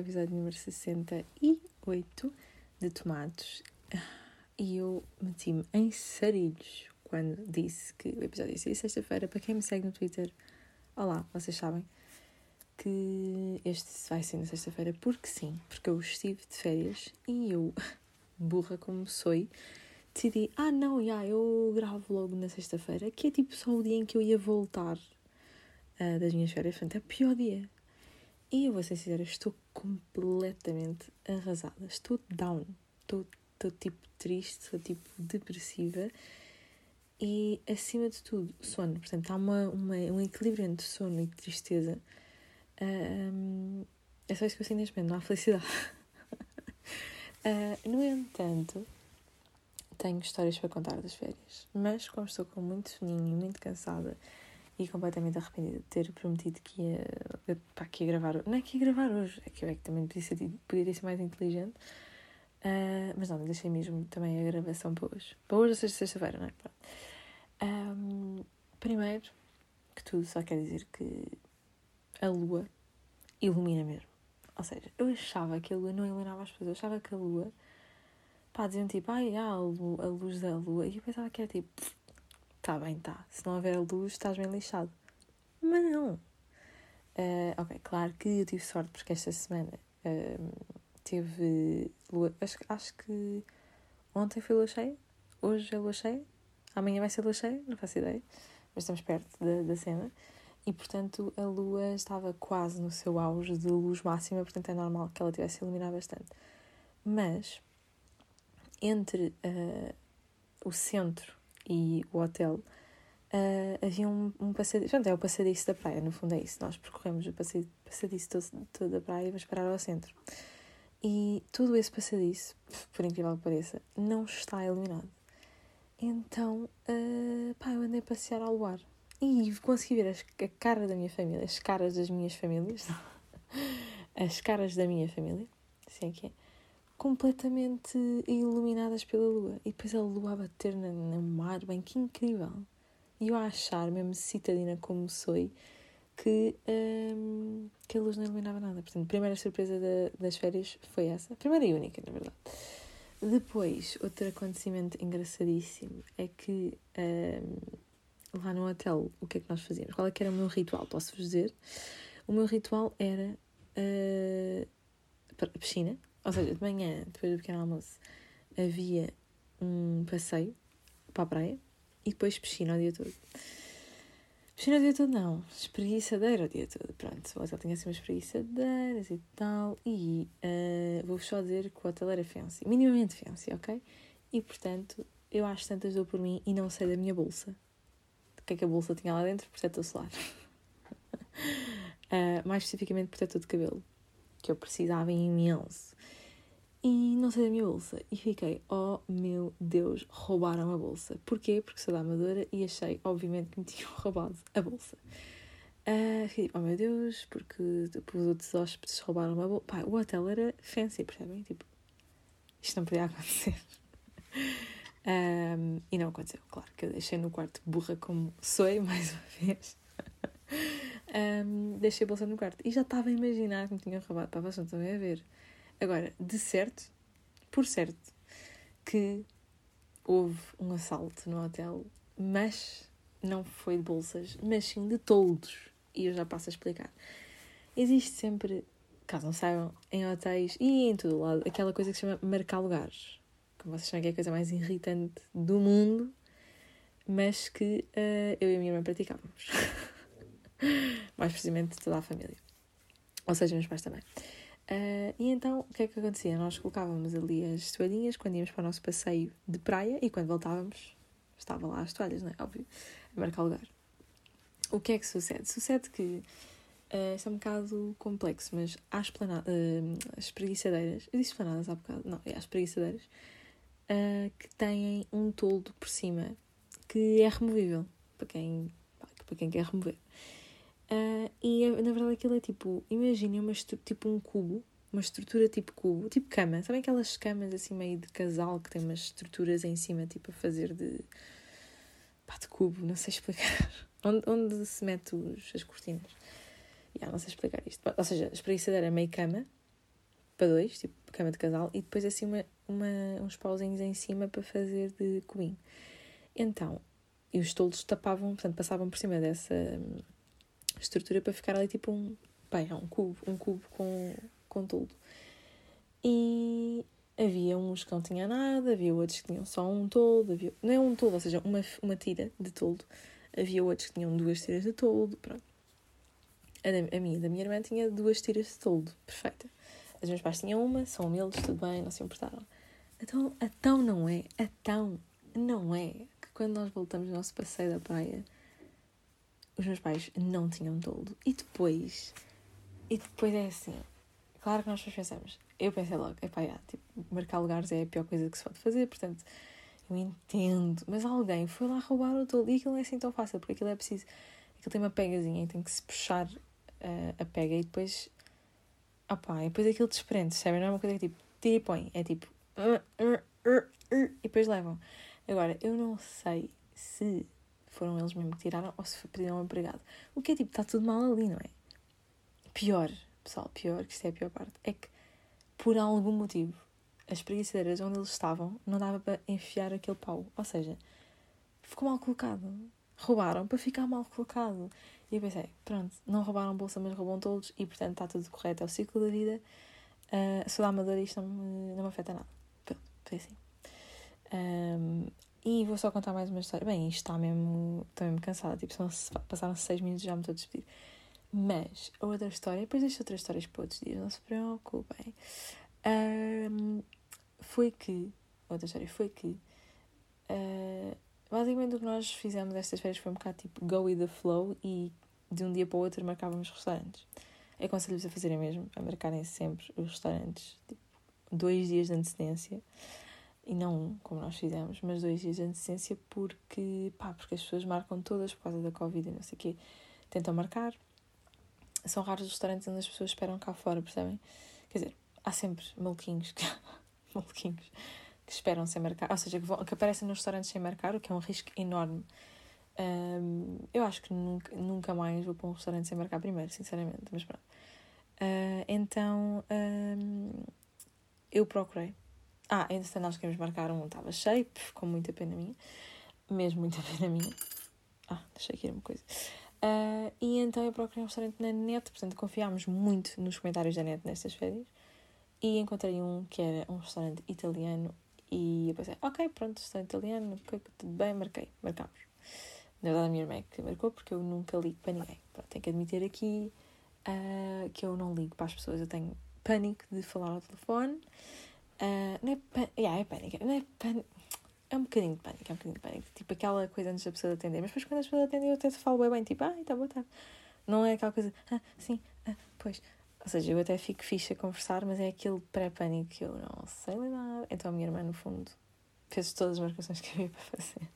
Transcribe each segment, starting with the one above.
episódio número 68 de Tomates e eu meti-me em sarilhos quando disse que o episódio ia sair sexta-feira. Para quem me segue no Twitter, olá, vocês sabem que este vai ser na sexta-feira porque sim, porque eu estive de férias e eu, burra como sou, decidi, ah não, já, eu gravo logo na sexta-feira, que é tipo só o dia em que eu ia voltar uh, das minhas férias, portanto é o pior dia. E eu vou ser sincera, estou completamente arrasada. Estou down. Estou, estou tipo triste, estou tipo depressiva. E acima de tudo, sono. Portanto, há uma, uma, um equilíbrio entre sono e tristeza. Um, é só isso que eu sinto neste momento, não há felicidade. uh, no entanto, tenho histórias para contar das férias. Mas como estou com muito soninho e muito cansada e completamente arrependida de ter prometido que ia, pá, que ia gravar. Não é que ia gravar hoje, é que eu é que também podia, ser, podia mais inteligente. Uh, mas não, deixei mesmo também a gravação para hoje. Para hoje, sexta-feira, não é? Um, primeiro que tudo, só quer dizer que a lua ilumina mesmo. Ou seja, eu achava que a lua não iluminava as pessoas, eu achava que a lua, pá, diziam tipo, ai, há a, luz, a luz da lua, e eu pensava que era tipo, Tá bem, tá. Se não houver luz, estás bem lixado. Mas não. Uh, ok, claro que eu tive sorte porque esta semana uh, teve lua. Acho, acho que ontem foi lua cheia, hoje é lua cheia, amanhã vai ser lua cheia, não faço ideia, mas estamos perto da, da cena. E portanto a lua estava quase no seu auge de luz máxima, portanto é normal que ela tivesse iluminado bastante. Mas entre uh, o centro e o hotel, uh, havia um, um passadiço. É o passadiço da praia, no fundo é isso. Nós percorremos o passadiço todo, todo da praia e vamos parar ao centro. E todo esse passadiço, por incrível que pareça, não está iluminado. Então, uh, pá, eu andei a passear ao luar e consegui ver as, a cara da minha família, as caras das minhas famílias, as caras da minha família, assim é que é, completamente iluminadas pela lua. E depois a lua a bater no, no mar, bem que incrível. E eu a achar, mesmo citadina como sou, que, um, que a luz não iluminava nada. Portanto, a primeira surpresa da, das férias foi essa. Primeira e única, na verdade. Depois, outro acontecimento engraçadíssimo é que um, lá no hotel, o que é que nós fazíamos? Qual é que era o meu ritual? Posso-vos dizer? O meu ritual era uh, a piscina, ou seja, de manhã, depois do pequeno almoço, havia um passeio para a praia e depois piscina o dia todo. Piscina o dia todo não, espreguiçadeira o dia todo. Pronto, o hotel tinha assim umas espreguiçadeiras e tal. E uh, vou-vos só dizer que o hotel era fancy, minimamente fancy, ok? E portanto, eu acho tantas dou por mim e não sei da minha bolsa. O que é que a bolsa tinha lá dentro? Protetor solar. uh, mais especificamente, protetor de cabelo que eu precisava imenso. E não sei da minha bolsa. E fiquei, oh meu Deus, roubaram a bolsa. Porquê? Porque sou da Amadora e achei, obviamente, que me tinham roubado a bolsa. Uh, fiquei, oh meu Deus, porque os outros hóspedes roubaram a bolsa. Pá, o hotel era fancy, percebem? Tipo, isto não podia acontecer. Um, e não aconteceu, claro, que eu deixei no quarto burra como sou, mais uma vez um, deixei a bolsa no quarto. E já estava a imaginar que me tinham roubado. Para vocês não estão a ver. Agora, de certo, por certo, que houve um assalto no hotel, mas não foi de bolsas, mas sim de toldos. E eu já passo a explicar. Existe sempre, caso não saibam, em hotéis e em todo lado, aquela coisa que se chama marcar lugares. Como vocês sabem que é a coisa mais irritante do mundo, mas que uh, eu e a minha irmã praticávamos. mais precisamente toda a família. Ou seja, meus pais também. Uh, e então, o que é que acontecia? Nós colocávamos ali as toalhinhas quando íamos para o nosso passeio de praia e quando voltávamos, estavam lá as toalhas, não é? Óbvio, a marcar lugar. O que é que sucede? Sucede que uh, isso é um bocado complexo, mas há esplanada, uh, as espreguiçadeiras, eu disse esplanadas há bocado, não, é as espreguiçadeiras, uh, que têm um toldo por cima que é removível, para quem, para quem quer remover. Uh, e na verdade aquilo é tipo, imaginem uma tipo um cubo, uma estrutura tipo cubo, tipo cama. Sabem aquelas camas assim meio de casal que tem umas estruturas em cima, tipo a fazer de. pá, de cubo, não sei explicar. onde, onde se mete os, as cortinas. Yeah, não sei explicar isto. Ou seja, a espreguiçadeira é meio cama para dois, tipo cama de casal, e depois assim uma, uma, uns pauzinhos em cima para fazer de cubinho. Então, e os toldos tapavam, portanto, passavam por cima dessa estrutura para ficar ali tipo um, bem, é um cubo, um cubo com, com toldo. E havia uns que não tinham nada, havia outros que tinham só um toldo, havia, não é um toldo, ou seja, uma, uma tira de toldo. Havia outros que tinham duas tiras de toldo, pronto. A, da, a minha da minha irmã tinha duas tiras de toldo, perfeita. As meus pais tinham uma, são humildes, tudo bem, não se importaram. Então, então não é, então não é que quando nós voltamos do nosso passeio da praia, os meus pais não tinham toldo. E depois, e depois é assim, claro que nós pensamos, eu pensei logo, epá, já, tipo, marcar lugares é a pior coisa que se pode fazer, portanto, eu entendo, mas alguém foi lá roubar o toldo e aquilo não é assim tão fácil, porque aquilo é preciso, aquilo tem uma pegazinha e tem que se puxar uh, a pega e depois, opá, e depois aquilo desprende, sabe? Não é uma coisa que tipo, tira e põe, é tipo, uh, uh, e depois levam. Agora, eu não sei se foram eles mesmo que tiraram ou se pediram empregado. O que é tipo, está tudo mal ali, não é? Pior, pessoal, pior, que isto é a pior parte, é que por algum motivo as preguiçadeiras onde eles estavam não dava para enfiar aquele pau. Ou seja, ficou mal colocado. Roubaram para ficar mal colocado. E eu pensei, pronto, não roubaram bolsa, mas roubam todos e portanto está tudo correto. É o ciclo da vida. Uh, sou da amadora e isto não me, não me afeta nada. Pronto, foi assim. Um, e vou só contar mais uma história. Bem, isto está mesmo. Estou mesmo cansada. Tipo, são, passaram seis minutos e já me estou a despedir. Mas a outra história, depois deixo outras histórias para outros dias, não se preocupem. Um, foi que. Outra história foi que. Uh, basicamente o que nós fizemos estas férias foi um bocado tipo go with the flow e de um dia para o outro marcávamos restaurantes. Aconselho-vos a fazerem mesmo, a marcarem sempre os restaurantes, tipo, dois dias de antecedência e não um, como nós fizemos, mas dois dias de antecedência porque, pá, porque as pessoas marcam todas por causa da Covid e não sei o quê. Tentam marcar. São raros os restaurantes onde as pessoas esperam cá fora, percebem? Quer dizer, há sempre maluquinhos que, maluquinhos que esperam sem marcar, ou seja, que, vão, que aparecem nos restaurantes sem marcar, o que é um risco enorme. Um, eu acho que nunca, nunca mais vou para um restaurante sem marcar primeiro, sinceramente, mas pronto. Uh, então, um, eu procurei ah, entretanto nós queríamos marcar um, estava cheio, com muita pena minha. Mesmo muita pena minha. Ah, deixei aqui uma coisa. Uh, e então eu procurei um restaurante na net, portanto confiámos muito nos comentários da net nestas férias. E encontrei um que era um restaurante italiano. E eu pensei, ok, pronto, restaurante italiano, tudo bem, marquei, marcámos. Na verdade, a minha irmã é que marcou, porque eu nunca ligo para ninguém. Pronto, tenho que admitir aqui uh, que eu não ligo para as pessoas, eu tenho pânico de falar ao telefone. Uh, não é pânico, yeah, é pânico, não é pânico, é um bocadinho de pânico, é um bocadinho de pânico. Tipo aquela coisa antes da pessoa atender, mas depois quando as pessoas atendem eu até falo bem, bem, tipo, ah, então boa tarde. Não é aquela coisa, ah, sim, ah, pois. Ou seja, eu até fico fixe a conversar, mas é aquele pré-pânico que eu não sei lidar. Então a minha irmã, no fundo, fez todas as marcações que havia para fazer.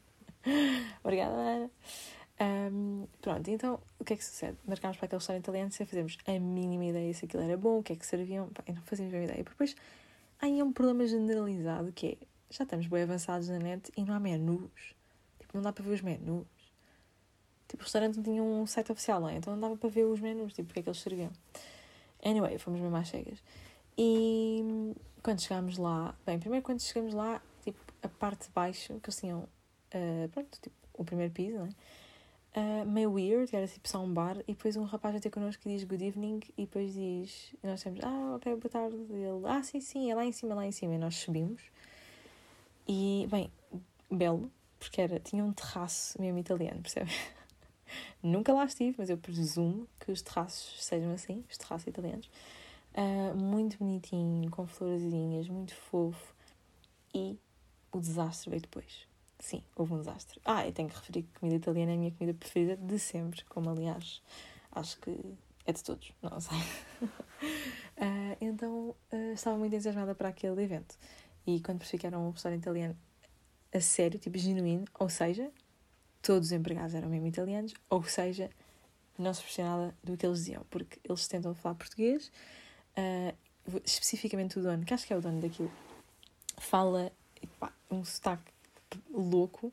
Obrigada, Ana. Um, pronto, então o que é que sucede? Marcámos para aquele restaurante italiano sem fazermos a mínima ideia se aquilo era bom, o que é que serviam, pá, não fazíamos a mínima ideia. Depois Aí é um problema generalizado que é, já estamos bem avançados na net e não há menus. Tipo, não dá para ver os menus. Tipo, o restaurante não tinha um site oficial, não é? Então não dava para ver os menus, tipo, porque é que eles serviam. Anyway, fomos mesmo às cegas. E quando chegámos lá, bem, primeiro quando chegamos lá, tipo, a parte de baixo, que eles tinham, uh, pronto, tipo, o primeiro piso, não é? Uh, meio weird, era tipo só um bar, e depois um rapaz ter connosco e diz good evening, e depois diz, e nós temos, ah, ok, boa tarde, ele, ah, sim, sim, é lá em cima, lá em cima, e nós subimos, e, bem, belo, porque era, tinha um terraço mesmo italiano, percebe? Nunca lá estive, mas eu presumo que os terraços sejam assim, os terraços italianos. Uh, muito bonitinho, com florzinhas, muito fofo. E o desastre veio depois. Sim, houve um desastre. Ah, eu tenho que referir que comida italiana é a minha comida preferida de sempre, como aliás acho que é de todos, não sei. uh, então uh, estava muito entusiasmada para aquele evento. E quando percebi que era um restaurante italiano a sério, tipo genuíno, ou seja, todos os empregados eram mesmo italianos, ou seja, não se percebia nada do que eles diziam, porque eles tentam falar português, uh, especificamente o dono, que acho que é o dono daquilo, fala um sotaque louco.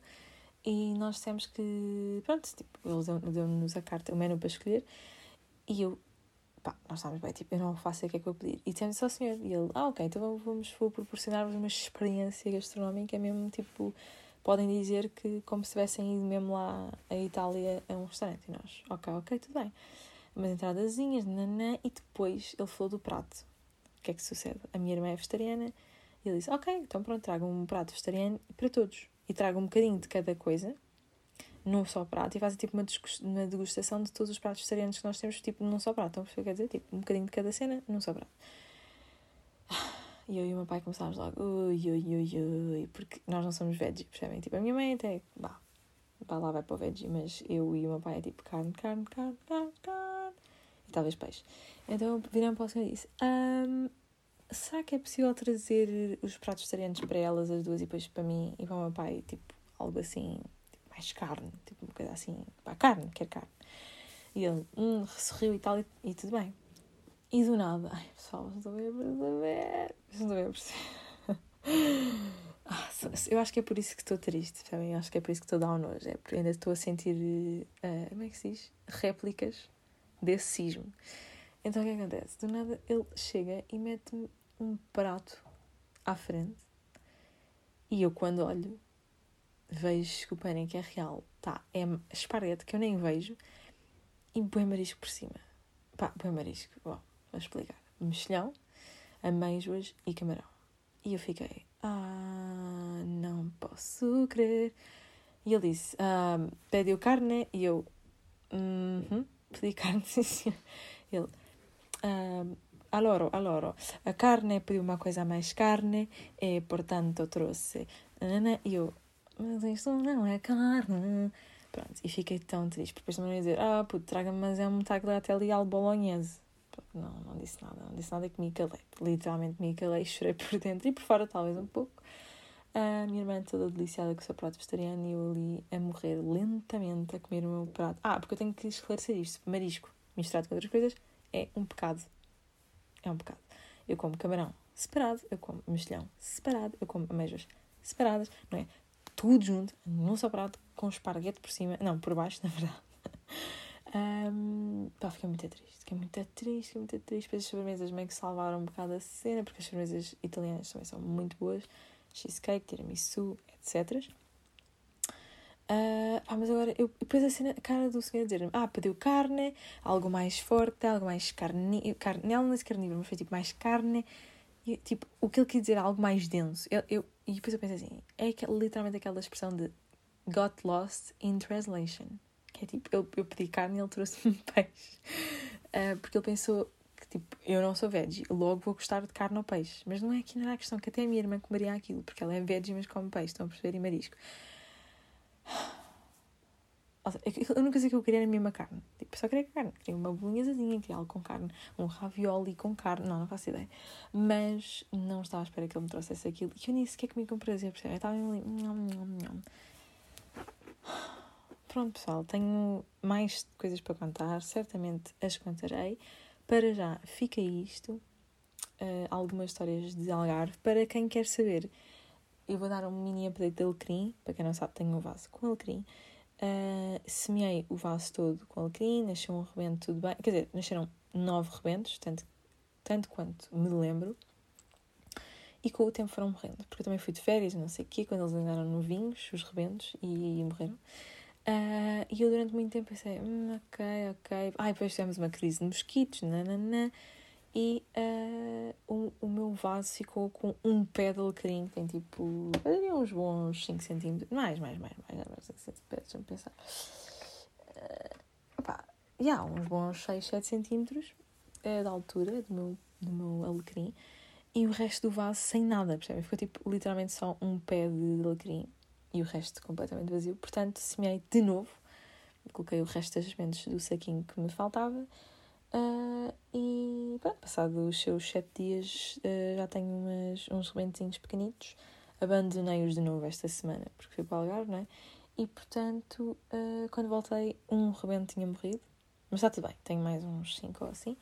E nós dissemos que, pronto, tipo, eles deu-nos a carta, o menu para escolher. E eu pá, nós estávamos bem, tipo, eu não faço o que é que eu pedir. E dissemos ao senhor, e ele, ah, ok, então vamos, vou proporcionar-vos uma experiência gastronómica, mesmo, tipo, podem dizer que como se tivessem ido mesmo lá à Itália a um restaurante. E nós, ok, ok, tudo bem. Umas entradazinhas, nanã, e depois ele falou do prato. O que é que sucede? A minha irmã é vegetariana, e ele disse, ok, então pronto, traga um prato vegetariano para todos. E traga um bocadinho de cada coisa, num só prato e fazem tipo uma, uma degustação de todos os pratos vegetarianos que nós temos, tipo, num só prato. Então, o que quer dizer? Tipo, um bocadinho de cada cena, num só prato. E eu e o meu pai começámos logo, ui, ui, ui, ui, porque nós não somos veggie, percebem? Tipo, a minha mãe até, bah, vá lá, vai para o veggie, mas eu e o meu pai é tipo carne, carne, carne, carne, carne, e talvez peixe. Então viram para o senhor e disse, um, será que é possível trazer os pratos vegetarianos para elas, as duas, e depois para mim e para o meu pai, tipo, algo assim, mais carne, tipo uma coisa assim, pá, carne, quer carne. E ele, hum, sorriu e tal, e, e tudo bem. E do nada, ai pessoal, não estou bem a perceber, não estou bem a perceber. Ah, eu acho que é por isso que estou triste, sabem? Acho que é por isso que estou um nojo. É porque ainda estou a sentir, uh, como é que se diz? Réplicas desse sismo. Então o que acontece? Do nada ele chega e mete-me um prato à frente e eu quando olho vejo que o pânico é real. Tá, é esparguete que eu nem vejo e boi marisco por cima. Pá, boi marisco. Bom, vou explicar. Mexilhão, amêijoas e camarão. E eu fiquei, ah, não posso crer. E ele disse, ah, pediu carne e eu, uhum, -huh, pedi carne, sim senhor. Ele, ah, allora, allora, a carne pediu uma coisa mais carne e portanto trouxe. E eu, mas isto não é carne. Pronto, e fiquei tão triste, porque depois também dizer, ah, puto, traga-me, mas é um tagliatelle al bolognese. Não, não disse nada, não disse nada que me calei. Literalmente me calei, chorei por dentro e por fora talvez um pouco. A minha irmã toda deliciada com o seu prato vegetariano e eu ali a morrer lentamente a comer o meu prato. Ah, porque eu tenho que esclarecer isto. Marisco misturado com outras coisas é um pecado. É um pecado. Eu como camarão separado, eu como mexilhão separado, eu como amêijoas separadas, não é? tudo junto, num só prato, com esparguete por cima, não, por baixo, na verdade. Um, pá, fiquei muito triste, fiquei muito triste, fiquei muito triste. Depois as sobremesas meio que salvaram um bocado a cena, porque as sobremesas italianas também são muito boas. Cheesecake, tiramisu, etc. Ah, mas agora, eu, depois a cena, a cara do senhor dizer ah, pediu carne, algo mais forte, algo mais carne, carne, não, não é carnívoro, mas foi tipo mais carne, e, tipo, o que ele quis dizer, algo mais denso. Eu, eu, e depois eu pensei assim, é que, literalmente aquela expressão de got lost in translation. Que é tipo, eu, eu pedi carne e ele trouxe-me peixe. Uh, porque ele pensou que tipo, eu não sou veggie, logo vou gostar de carne ou peixe. Mas não é aqui, não era a questão, que até a minha irmã comeria aquilo, porque ela é veggie, mas come peixe, estão a perceber? E marisco. A única coisa que eu queria era a mesma carne. Tipo, só queria carne. Queria uma bolinhazinha, queria algo com carne. Um ravioli com carne. Não, não faço ideia. Mas não estava à espera que ele me trouxesse aquilo. E eu nem sequer comi com prazer, percebe? Eu estava ali... Pronto, pessoal. Tenho mais coisas para contar. Certamente as contarei. Para já, fica isto. Uh, algumas histórias de Algarve. Para quem quer saber, eu vou dar um mini update de alecrim. Para quem não sabe, tenho um vaso com alecrim. Uh, semeei o vaso todo com alecrim, nasceu um rebento tudo bem. Quer dizer, nasceram nove rebentos, tanto, tanto quanto me lembro. E com o tempo foram morrendo, porque eu também fui de férias, não sei o quê, quando eles ainda eram novinhos, os rebentos, e, e morreram. Uh, e eu durante muito tempo pensei, hum, ok, ok. Ai, depois tivemos uma crise de mosquitos, nananã e uh, o, o meu vaso ficou com um pé de alecrim, que tem tipo uns bons 5 centímetros, mais, mais, mais, mais, mais 5 centímetros, deixa-me pensar. Uh, pá, já, uns bons 6, 7 centímetros uh, da altura do meu, do meu alecrim e o resto do vaso sem nada, percebem? Ficou tipo literalmente só um pé de alecrim e o resto completamente vazio. Portanto, semeei de novo, coloquei o resto das sementes do saquinho que me faltava Uh, e pronto, passados os seus sete dias uh, já tenho umas, uns rebentinhos pequenitos. Abandonei-os de novo esta semana porque fui para o Algarve, não é? E portanto, uh, quando voltei, um rebento tinha morrido. Mas está tudo bem, tenho mais uns cinco ou assim.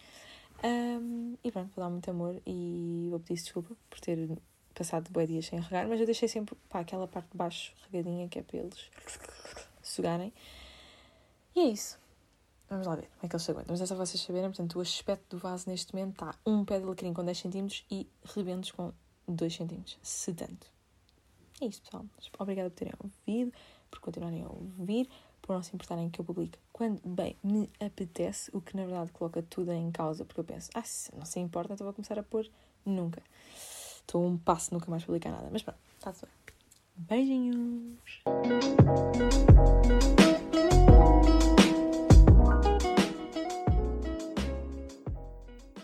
Um, e pronto, vou dar muito amor e vou pedir desculpa por ter passado boi dias sem regar, mas eu deixei sempre pá, aquela parte de baixo regadinha que é para eles sugarem. E é isso. Vamos lá ver como é que eles se aguentam. Mas é só vocês saberem, portanto, o aspecto do vaso neste momento está um pé de alecrim com 10 cm e rebentos com 2 cm, se tanto. É isso, pessoal. Obrigada por terem ouvido, por continuarem a ouvir, por não se importarem que eu publique quando bem me apetece, o que na verdade coloca tudo em causa, porque eu penso, ah, se não se importa, então vou começar a pôr nunca. Estou um passo, nunca mais publicar nada. Mas pronto, está tudo bem. Beijinhos!